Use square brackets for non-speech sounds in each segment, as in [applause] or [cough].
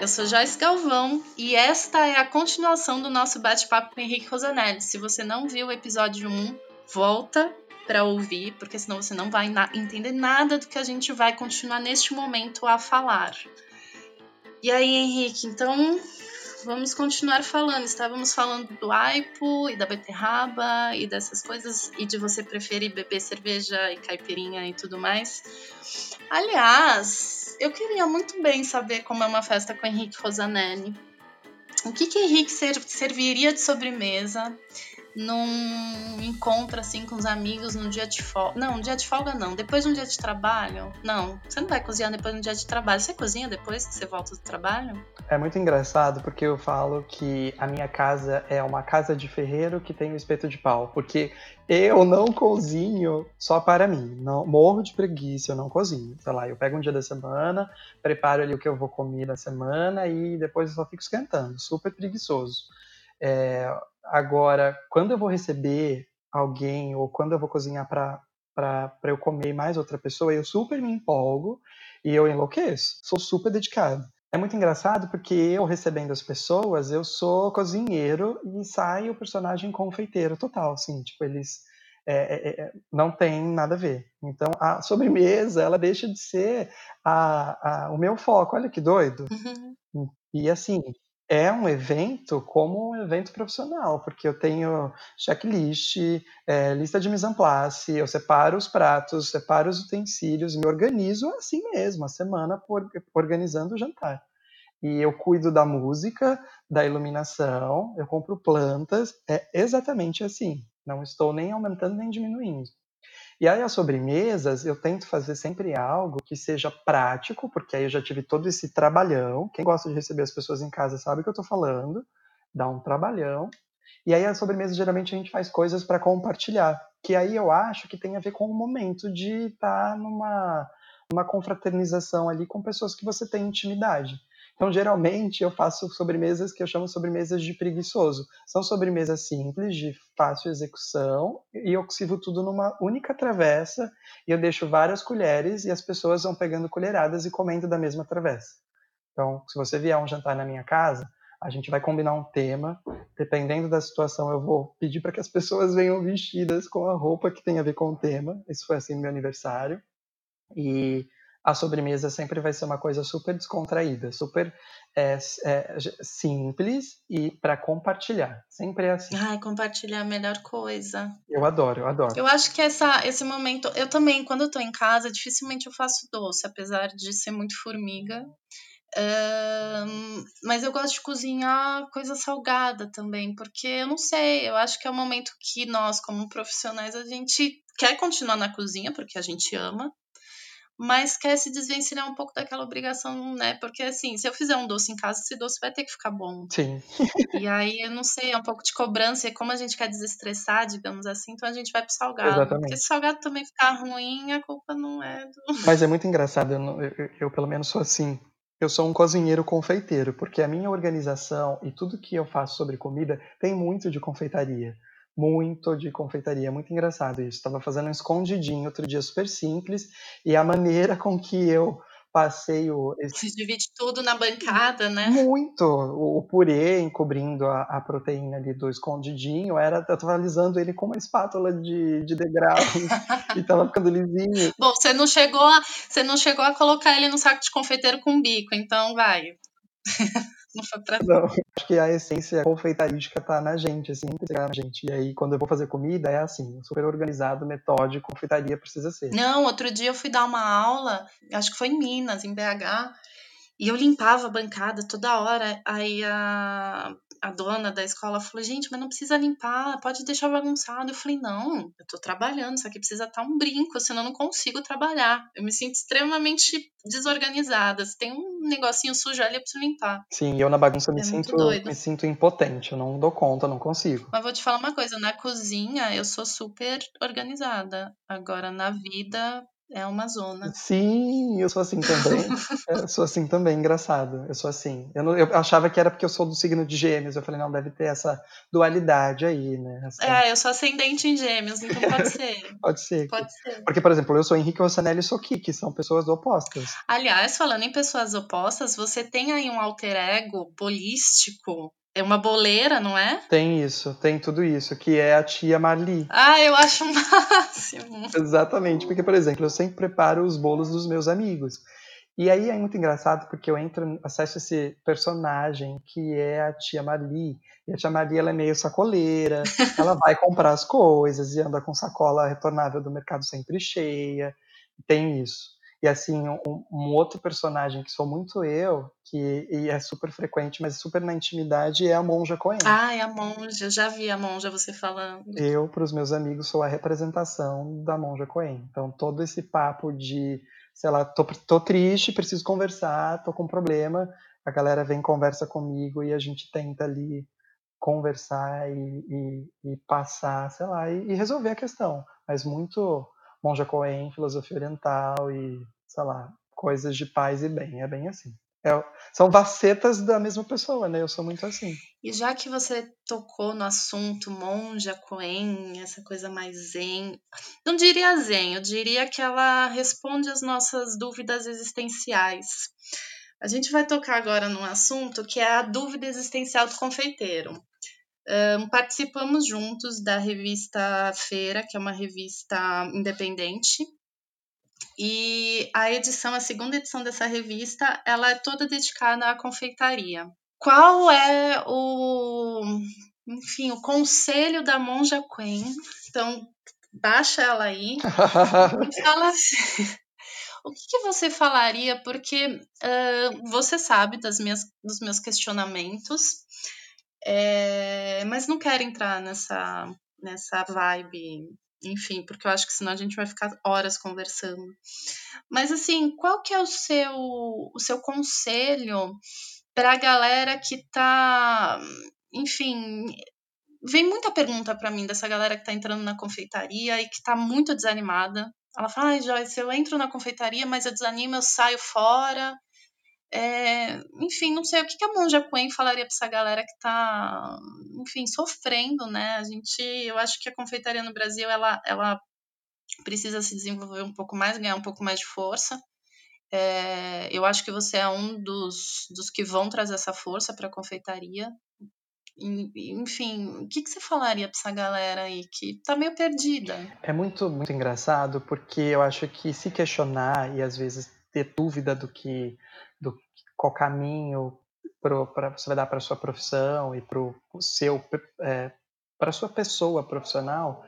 Eu sou Joyce Galvão e esta é a continuação do nosso bate-papo com Henrique Rosanelli. Se você não viu o episódio 1, volta para ouvir, porque senão você não vai na entender nada do que a gente vai continuar neste momento a falar. E aí, Henrique, então vamos continuar falando. Estávamos falando do aipo e da beterraba e dessas coisas e de você preferir beber cerveja e caipirinha e tudo mais. Aliás, eu queria muito bem saber como é uma festa com Henrique Rosanelli. O que que Henrique serviria de sobremesa? Num encontro assim com os amigos num dia de folga. Não, um dia de folga não. Depois de um dia de trabalho. Não, você não vai cozinhar depois de um dia de trabalho. Você cozinha depois que você volta do trabalho? É muito engraçado porque eu falo que a minha casa é uma casa de ferreiro que tem um espeto de pau. Porque eu não cozinho só para mim. Não, morro de preguiça, eu não cozinho. Sei lá, eu pego um dia da semana, preparo ali o que eu vou comer na semana e depois eu só fico esquentando. Super preguiçoso. É, agora, quando eu vou receber alguém ou quando eu vou cozinhar para eu comer mais outra pessoa, eu super me empolgo e eu enlouqueço. Sou super dedicado. É muito engraçado porque eu recebendo as pessoas, eu sou cozinheiro e sai o personagem confeiteiro total, assim, tipo, eles é, é, não tem nada a ver. Então, a sobremesa, ela deixa de ser a, a, o meu foco. Olha que doido. Uhum. E assim, é um evento como um evento profissional, porque eu tenho checklist, é, lista de mise en place, eu separo os pratos, separo os utensílios, me organizo assim mesmo, a semana por, organizando o jantar. E eu cuido da música, da iluminação, eu compro plantas, é exatamente assim. Não estou nem aumentando nem diminuindo. E aí as sobremesas, eu tento fazer sempre algo que seja prático, porque aí eu já tive todo esse trabalhão. Quem gosta de receber as pessoas em casa sabe o que eu estou falando. Dá um trabalhão. E aí as sobremesas geralmente a gente faz coisas para compartilhar, que aí eu acho que tem a ver com o momento de estar tá numa uma confraternização ali com pessoas que você tem intimidade. Então, geralmente, eu faço sobremesas que eu chamo sobremesas de preguiçoso. São sobremesas simples, de fácil execução, e eu sirvo tudo numa única travessa, e eu deixo várias colheres, e as pessoas vão pegando colheradas e comendo da mesma travessa. Então, se você vier um jantar na minha casa, a gente vai combinar um tema. Dependendo da situação, eu vou pedir para que as pessoas venham vestidas com a roupa que tem a ver com o tema. Isso foi assim no meu aniversário. E a sobremesa sempre vai ser uma coisa super descontraída, super é, é, simples e para compartilhar. Sempre é assim. Ai, compartilhar é a melhor coisa. Eu adoro, eu adoro. Eu acho que essa, esse momento. Eu também, quando eu tô em casa, dificilmente eu faço doce, apesar de ser muito formiga. Um, mas eu gosto de cozinhar coisa salgada também, porque eu não sei, eu acho que é o momento que nós, como profissionais, a gente quer continuar na cozinha, porque a gente ama, mas quer se desvencilhar um pouco daquela obrigação, né? Porque assim, se eu fizer um doce em casa, esse doce vai ter que ficar bom. Sim. [laughs] e aí, eu não sei, é um pouco de cobrança, e como a gente quer desestressar, digamos assim, então a gente vai pro salgado. Exatamente. Porque se o salgado também ficar ruim, a culpa não é do. [laughs] Mas é muito engraçado, eu, eu, eu pelo menos sou assim. Eu sou um cozinheiro confeiteiro, porque a minha organização e tudo que eu faço sobre comida tem muito de confeitaria muito de confeitaria. É muito engraçado isso. Estava fazendo um escondidinho outro dia super simples e a maneira com que eu passei o. Esse... Se divide tudo na bancada, né? Muito! O, purê encobrindo a, a, proteína ali do escondidinho, era, eu tava alisando ele com uma espátula de, de degrau [laughs] e tava ficando lisinho. Bom, você não chegou a, você não chegou a colocar ele no saco de confeiteiro com bico, então vai. Não foi pra Não, [laughs] acho que a essência confeitarística tá na gente, assim, tá na gente. E aí, quando eu vou fazer comida, é assim, super organizado, metódico, confeitaria precisa ser. Não, outro dia eu fui dar uma aula, acho que foi em Minas, em BH, e eu limpava a bancada toda hora. Aí a, a dona da escola falou: gente, mas não precisa limpar, pode deixar bagunçado. Eu falei: não, eu tô trabalhando, isso aqui precisa estar tá um brinco, senão eu não consigo trabalhar. Eu me sinto extremamente desorganizada. Se tem um negocinho sujo ali, eu preciso limpar. Sim, eu na bagunça me, é sinto, me sinto impotente, eu não dou conta, não consigo. Mas vou te falar uma coisa: na cozinha eu sou super organizada. Agora, na vida, é uma zona. Sim, eu sou assim também. [laughs] eu sou assim também, engraçado. Eu sou assim. Eu, não, eu, achava que era porque eu sou do signo de gêmeos. Eu falei, não, deve ter essa dualidade aí, né? É, eu sou ascendente em gêmeos, então pode [laughs] ser. pode ser. Pode ser. Porque, por exemplo, eu sou Henrique Rossanelli e sou Kiki, são pessoas opostas. Aliás, falando em pessoas opostas, você tem aí um alter ego polístico é uma boleira, não é? Tem isso, tem tudo isso, que é a tia Marli. Ah, eu acho o máximo. [laughs] Exatamente, porque, por exemplo, eu sempre preparo os bolos dos meus amigos. E aí é muito engraçado porque eu entro, acesso esse personagem que é a tia Marli. E a tia Marli ela é meio sacoleira, [laughs] ela vai comprar as coisas e anda com sacola retornável do mercado sempre cheia. Tem isso. E assim, um, um, outro personagem que sou muito eu, que e é super frequente, mas super na intimidade, é a Monja Coen. Ah, é a Monja, eu já vi a Monja você falando. Eu, para os meus amigos, sou a representação da Monja Coen. Então, todo esse papo de, sei lá, tô, tô triste, preciso conversar, tô com um problema, a galera vem conversa comigo e a gente tenta ali conversar e, e, e passar, sei lá, e, e resolver a questão. Mas muito Monja Coen, filosofia oriental e, sei lá, coisas de paz e bem. É bem assim. É, são vacetas da mesma pessoa, né? Eu sou muito assim. E já que você tocou no assunto monja Coen, essa coisa mais zen, não diria zen, eu diria que ela responde às nossas dúvidas existenciais. A gente vai tocar agora num assunto que é a dúvida existencial do confeiteiro. Um, participamos juntos da revista Feira, que é uma revista independente. E a edição, a segunda edição dessa revista, ela é toda dedicada à confeitaria. Qual é o, enfim, o conselho da Monja Quen? Então, baixa ela aí e [laughs] fala assim. O que, que, você falaria? Porque uh, você sabe das minhas, dos meus questionamentos é, mas não quero entrar nessa, nessa vibe, enfim, porque eu acho que senão a gente vai ficar horas conversando. Mas assim, qual que é o seu, o seu conselho para a galera que tá, enfim, vem muita pergunta para mim dessa galera que tá entrando na confeitaria e que tá muito desanimada. Ela fala, ai, Joyce, eu entro na confeitaria, mas eu desanimo, eu saio fora. É, enfim, não sei o que, a Monja Quen falaria para essa galera que está, enfim, sofrendo, né? A gente, eu acho que a confeitaria no Brasil ela, ela precisa se desenvolver um pouco mais, ganhar um pouco mais de força. É, eu acho que você é um dos, dos que vão trazer essa força para a confeitaria. Enfim, o que, que você falaria para essa galera aí que está meio perdida? É muito, muito engraçado porque eu acho que se questionar e às vezes ter dúvida do que do qual caminho para você vai dar para sua profissão e para o seu é, para sua pessoa profissional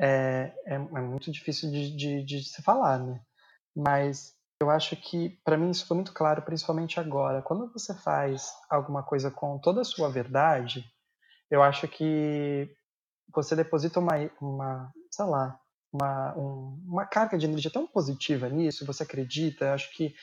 é, é, é muito difícil de, de, de, se falar, né? Mas eu acho que para mim isso foi muito claro, principalmente agora. Quando você faz alguma coisa com toda a sua verdade, eu acho que você deposita uma, uma sei lá, uma, um, uma carga de energia tão positiva nisso, você acredita, acho que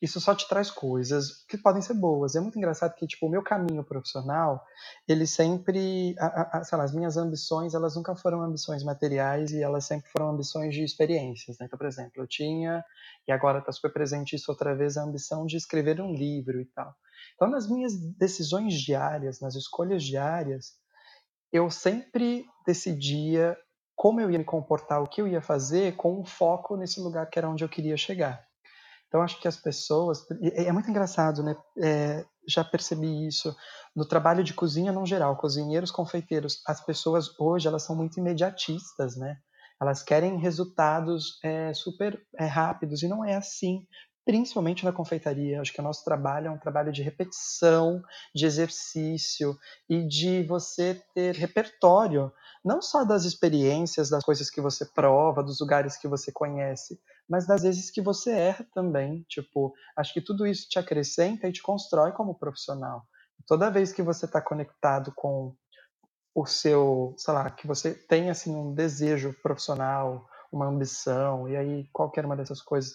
isso só te traz coisas que podem ser boas. É muito engraçado que, tipo, o meu caminho profissional, ele sempre, a, a, sei lá, as minhas ambições, elas nunca foram ambições materiais e elas sempre foram ambições de experiências, né? Então, por exemplo, eu tinha, e agora está super presente isso outra vez, a ambição de escrever um livro e tal. Então, nas minhas decisões diárias, nas escolhas diárias, eu sempre decidia como eu ia me comportar, o que eu ia fazer, com um foco nesse lugar que era onde eu queria chegar. Então, acho que as pessoas. É muito engraçado, né? É, já percebi isso no trabalho de cozinha no geral, cozinheiros, confeiteiros. As pessoas hoje elas são muito imediatistas, né? Elas querem resultados é, super é, rápidos e não é assim principalmente na confeitaria. Acho que o nosso trabalho é um trabalho de repetição, de exercício e de você ter repertório, não só das experiências, das coisas que você prova, dos lugares que você conhece, mas das vezes que você erra também. Tipo, acho que tudo isso te acrescenta e te constrói como profissional. Toda vez que você está conectado com o seu, sei lá, que você tem assim um desejo profissional, uma ambição, e aí qualquer uma dessas coisas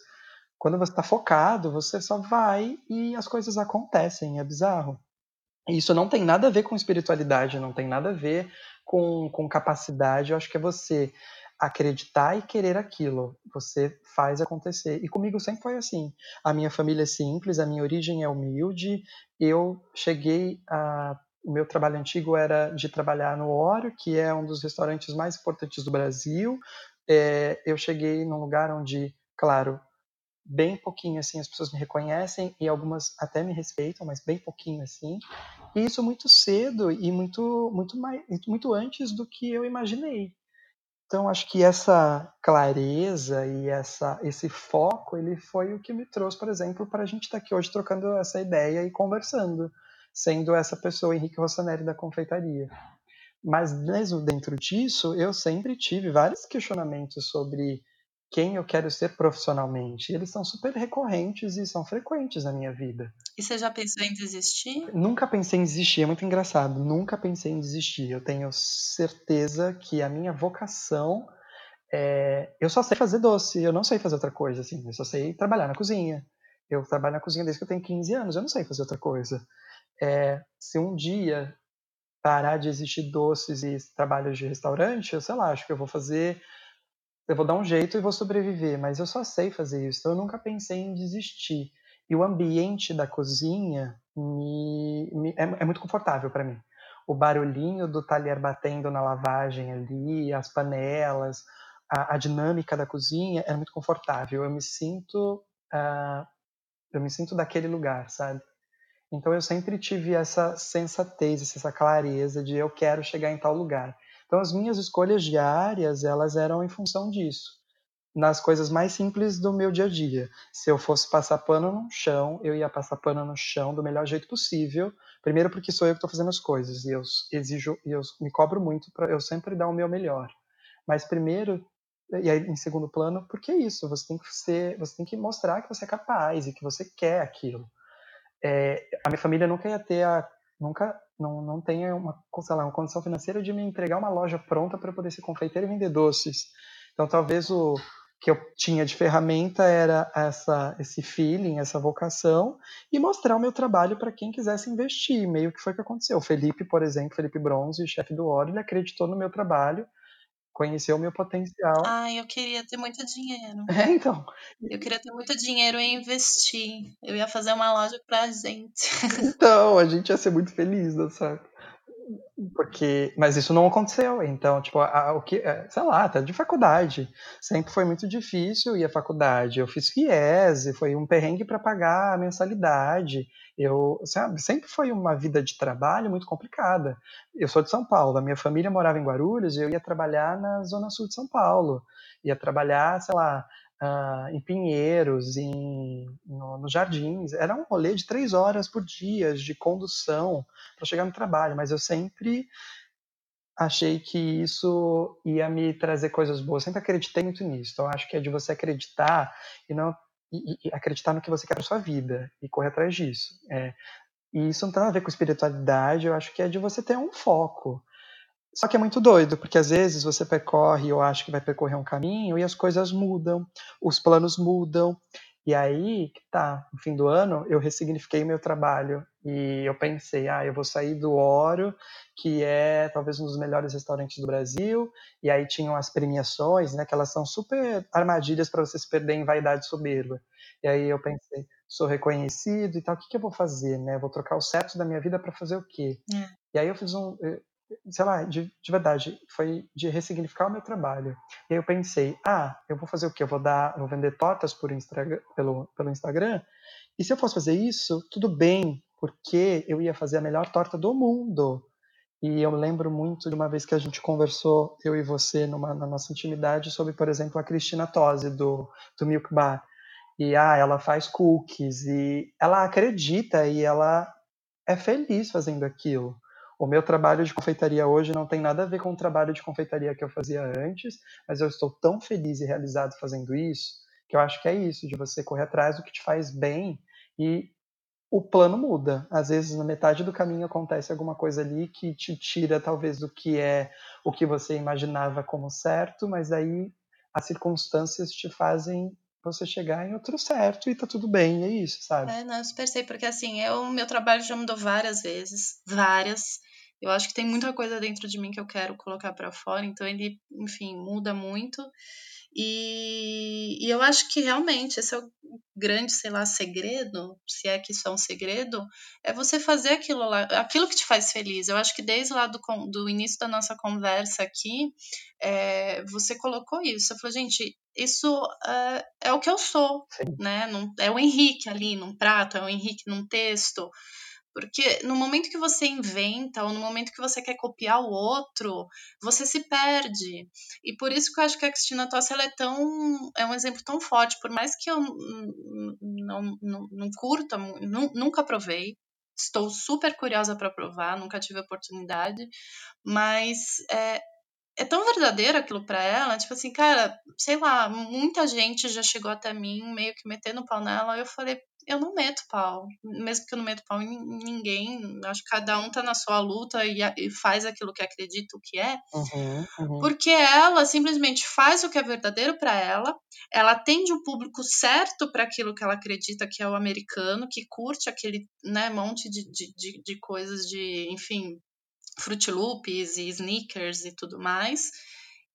quando você está focado, você só vai e as coisas acontecem, é bizarro. E isso não tem nada a ver com espiritualidade, não tem nada a ver com, com capacidade, eu acho que é você acreditar e querer aquilo. Você faz acontecer. E comigo sempre foi assim. A minha família é simples, a minha origem é humilde. Eu cheguei a. O meu trabalho antigo era de trabalhar no Oro, que é um dos restaurantes mais importantes do Brasil. É, eu cheguei num lugar onde, claro, bem pouquinho assim as pessoas me reconhecem e algumas até me respeitam, mas bem pouquinho assim. E isso muito cedo e muito muito mais muito antes do que eu imaginei. Então acho que essa clareza e essa esse foco ele foi o que me trouxe, por exemplo, para a gente estar tá aqui hoje trocando essa ideia e conversando, sendo essa pessoa Henrique Rossanelli da confeitaria. Mas mesmo dentro disso, eu sempre tive vários questionamentos sobre quem eu quero ser profissionalmente. Eles são super recorrentes e são frequentes na minha vida. E você já pensou em desistir? Nunca pensei em desistir, é muito engraçado. Nunca pensei em desistir. Eu tenho certeza que a minha vocação é. Eu só sei fazer doce, eu não sei fazer outra coisa, assim. Eu só sei trabalhar na cozinha. Eu trabalho na cozinha desde que eu tenho 15 anos, eu não sei fazer outra coisa. É, se um dia parar de existir doces e trabalhos de restaurante, eu sei lá, acho que eu vou fazer eu vou dar um jeito e vou sobreviver, mas eu só sei fazer isso, então eu nunca pensei em desistir. E o ambiente da cozinha me, me é, é, muito confortável para mim. O barulhinho do talher batendo na lavagem ali, as panelas, a, a dinâmica da cozinha é muito confortável. Eu me sinto, uh, eu me sinto daquele lugar, sabe? Então eu sempre tive essa sensatez, essa clareza de eu quero chegar em tal lugar. Então as minhas escolhas diárias, elas eram em função disso. Nas coisas mais simples do meu dia a dia. Se eu fosse passar pano no chão, eu ia passar pano no chão do melhor jeito possível. Primeiro porque sou eu que estou fazendo as coisas e eu exijo e eu me cobro muito para eu sempre dar o meu melhor. Mas primeiro e aí em segundo plano, porque é isso, você tem que ser, você tem que mostrar que você é capaz e que você quer aquilo. É, a minha família nunca ia ter a nunca não, não tenha uma, sei lá, uma condição financeira de me entregar uma loja pronta para poder ser confeiteiro e vender doces. Então, talvez o que eu tinha de ferramenta era essa, esse feeling, essa vocação, e mostrar o meu trabalho para quem quisesse investir. Meio que foi o que aconteceu. O Felipe, por exemplo, Felipe Bronze, chefe do Oro, ele acreditou no meu trabalho conheceu o meu potencial. Ah, eu queria ter muito dinheiro. É, então. Eu queria ter muito dinheiro e investir. Eu ia fazer uma loja pra gente. Então, a gente ia ser muito feliz, não sabe? Porque, mas isso não aconteceu. Então, tipo, a, o que, é, sei lá, até de faculdade, sempre foi muito difícil ir à faculdade. Eu fiz FIES, foi um perrengue para pagar a mensalidade. Eu, sabe, sempre foi uma vida de trabalho muito complicada. Eu sou de São Paulo, a minha família morava em Guarulhos eu ia trabalhar na zona sul de São Paulo. Ia trabalhar, sei lá, uh, em Pinheiros, em, no, nos Jardins. Era um rolê de três horas por dia de condução para chegar no trabalho, mas eu sempre achei que isso ia me trazer coisas boas. Sempre acreditei muito nisso. Então acho que é de você acreditar e não e, e acreditar no que você quer para sua vida e correr atrás disso. É, e isso não tem nada a ver com espiritualidade. Eu acho que é de você ter um foco. Só que é muito doido, porque às vezes você percorre ou acha que vai percorrer um caminho e as coisas mudam, os planos mudam. E aí, tá, no fim do ano, eu ressignifiquei meu trabalho e eu pensei, ah, eu vou sair do Oro, que é talvez um dos melhores restaurantes do Brasil, e aí tinham as premiações, né, que elas são super armadilhas para você se perder em vaidade soberba. E aí eu pensei, sou reconhecido e tal, o que, que eu vou fazer, né? Vou trocar o certo da minha vida para fazer o quê? É. E aí eu fiz um, sei lá, de, de, verdade, foi de ressignificar o meu trabalho. E aí eu pensei, ah, eu vou fazer o quê? Eu vou dar, vou vender tortas por pelo, pelo Instagram. E se eu fosse fazer isso, tudo bem, porque eu ia fazer a melhor torta do mundo. E eu lembro muito de uma vez que a gente conversou, eu e você, numa, na nossa intimidade, sobre, por exemplo, a Cristina Tosi, do, do Milk Bar. E ah, ela faz cookies, e ela acredita e ela é feliz fazendo aquilo. O meu trabalho de confeitaria hoje não tem nada a ver com o trabalho de confeitaria que eu fazia antes, mas eu estou tão feliz e realizado fazendo isso, que eu acho que é isso, de você correr atrás do que te faz bem e o plano muda. Às vezes, na metade do caminho acontece alguma coisa ali que te tira, talvez, do que é o que você imaginava como certo, mas aí as circunstâncias te fazem você chegar em outro certo e tá tudo bem, é isso, sabe? É, não, eu super sei, porque assim, eu, meu trabalho já mudou várias vezes, várias. Eu acho que tem muita coisa dentro de mim que eu quero colocar para fora, então ele, enfim, muda muito. E, e, eu acho que realmente esse é o grande, sei lá, segredo, se é que isso é um segredo, é você fazer aquilo lá, aquilo que te faz feliz. Eu acho que desde lá do, do início da nossa conversa aqui, é, você colocou isso. Você falou, gente, isso é, é o que eu sou, Sim. né? Não, é o Henrique ali num prato, é o Henrique num texto. Porque no momento que você inventa ou no momento que você quer copiar o outro, você se perde. E por isso que eu acho que a Cristina Tossi ela é tão é um exemplo tão forte, por mais que eu não, não, não curta, nunca provei. Estou super curiosa para provar, nunca tive oportunidade, mas é, é tão verdadeiro aquilo para ela, tipo assim, cara, sei lá, muita gente já chegou até mim meio que metendo pau nela, eu falei, eu não meto pau. Mesmo que eu não meto pau em ninguém. Acho que cada um tá na sua luta e, e faz aquilo que acredita o que é. Uhum, uhum. Porque ela simplesmente faz o que é verdadeiro para ela. Ela atende o público certo para aquilo que ela acredita que é o americano, que curte aquele né, monte de, de, de, de coisas de, enfim, Fruit Loops e sneakers e tudo mais.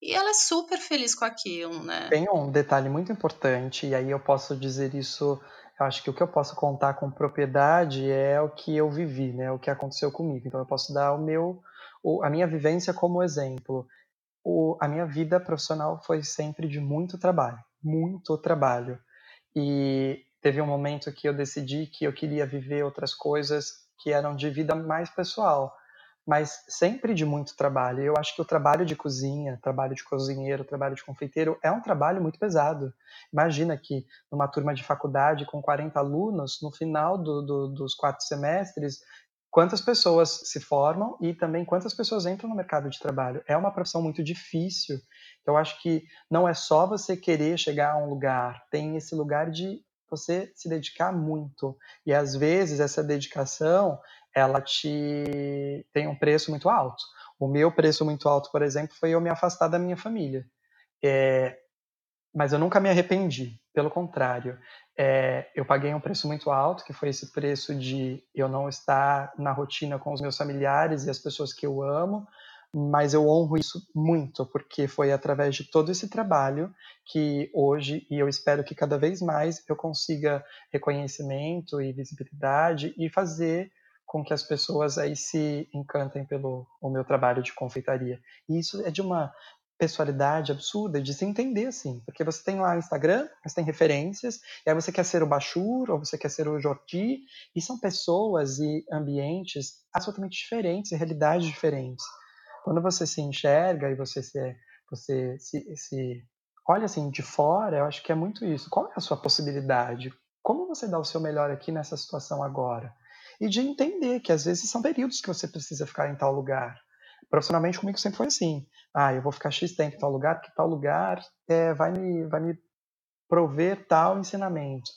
E ela é super feliz com aquilo, né? Tem um detalhe muito importante, e aí eu posso dizer isso eu acho que o que eu posso contar com propriedade é o que eu vivi, né? O que aconteceu comigo. Então eu posso dar o meu, a minha vivência como exemplo. O, a minha vida profissional foi sempre de muito trabalho, muito trabalho. E teve um momento que eu decidi que eu queria viver outras coisas que eram de vida mais pessoal mas sempre de muito trabalho. Eu acho que o trabalho de cozinha, trabalho de cozinheiro, trabalho de confeiteiro é um trabalho muito pesado. Imagina que numa turma de faculdade com 40 alunos, no final do, do, dos quatro semestres, quantas pessoas se formam e também quantas pessoas entram no mercado de trabalho. É uma profissão muito difícil. Eu acho que não é só você querer chegar a um lugar, tem esse lugar de você se dedicar muito. E às vezes essa dedicação ela te tem um preço muito alto. O meu preço muito alto, por exemplo, foi eu me afastar da minha família. É, mas eu nunca me arrependi, pelo contrário. É, eu paguei um preço muito alto, que foi esse preço de eu não estar na rotina com os meus familiares e as pessoas que eu amo, mas eu honro isso muito, porque foi através de todo esse trabalho que hoje, e eu espero que cada vez mais, eu consiga reconhecimento e visibilidade e fazer com que as pessoas aí se encantem pelo o meu trabalho de confeitaria. E isso é de uma pessoalidade absurda de se entender assim, porque você tem lá o Instagram, você tem referências, e aí você quer ser o Bachur, ou você quer ser o Jordi, e são pessoas e ambientes absolutamente diferentes, e realidades diferentes. Quando você se enxerga e você se, você se, se olha assim de fora, eu acho que é muito isso. Qual é a sua possibilidade? Como você dá o seu melhor aqui nessa situação agora? E de entender que às vezes são períodos que você precisa ficar em tal lugar. Profissionalmente comigo sempre foi assim. Ah, eu vou ficar X tempo em tal lugar, porque tal lugar é, vai, me, vai me prover tal ensinamento.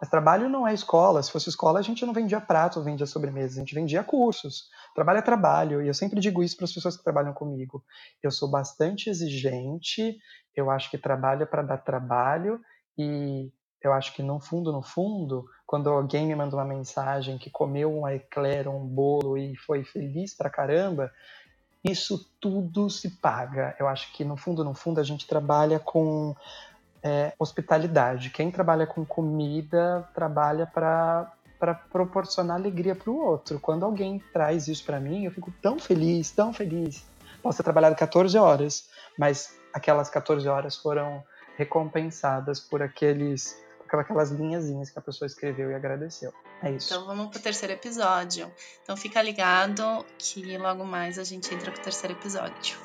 Mas trabalho não é escola. Se fosse escola, a gente não vendia prato, vendia sobremesa, a gente vendia cursos. Trabalho é trabalho. E eu sempre digo isso para as pessoas que trabalham comigo. Eu sou bastante exigente, eu acho que trabalho é para dar trabalho e eu acho que no fundo, no fundo, quando alguém me manda uma mensagem que comeu um eclair, um bolo e foi feliz pra caramba, isso tudo se paga. Eu acho que no fundo, no fundo, a gente trabalha com é, hospitalidade. Quem trabalha com comida trabalha para para proporcionar alegria para o outro. Quando alguém traz isso para mim, eu fico tão feliz, tão feliz. Posso ter trabalhado 14 horas, mas aquelas 14 horas foram recompensadas por aqueles aquelas linhazinhas que a pessoa escreveu e agradeceu. É isso. Então vamos pro terceiro episódio. Então fica ligado que logo mais a gente entra pro terceiro episódio.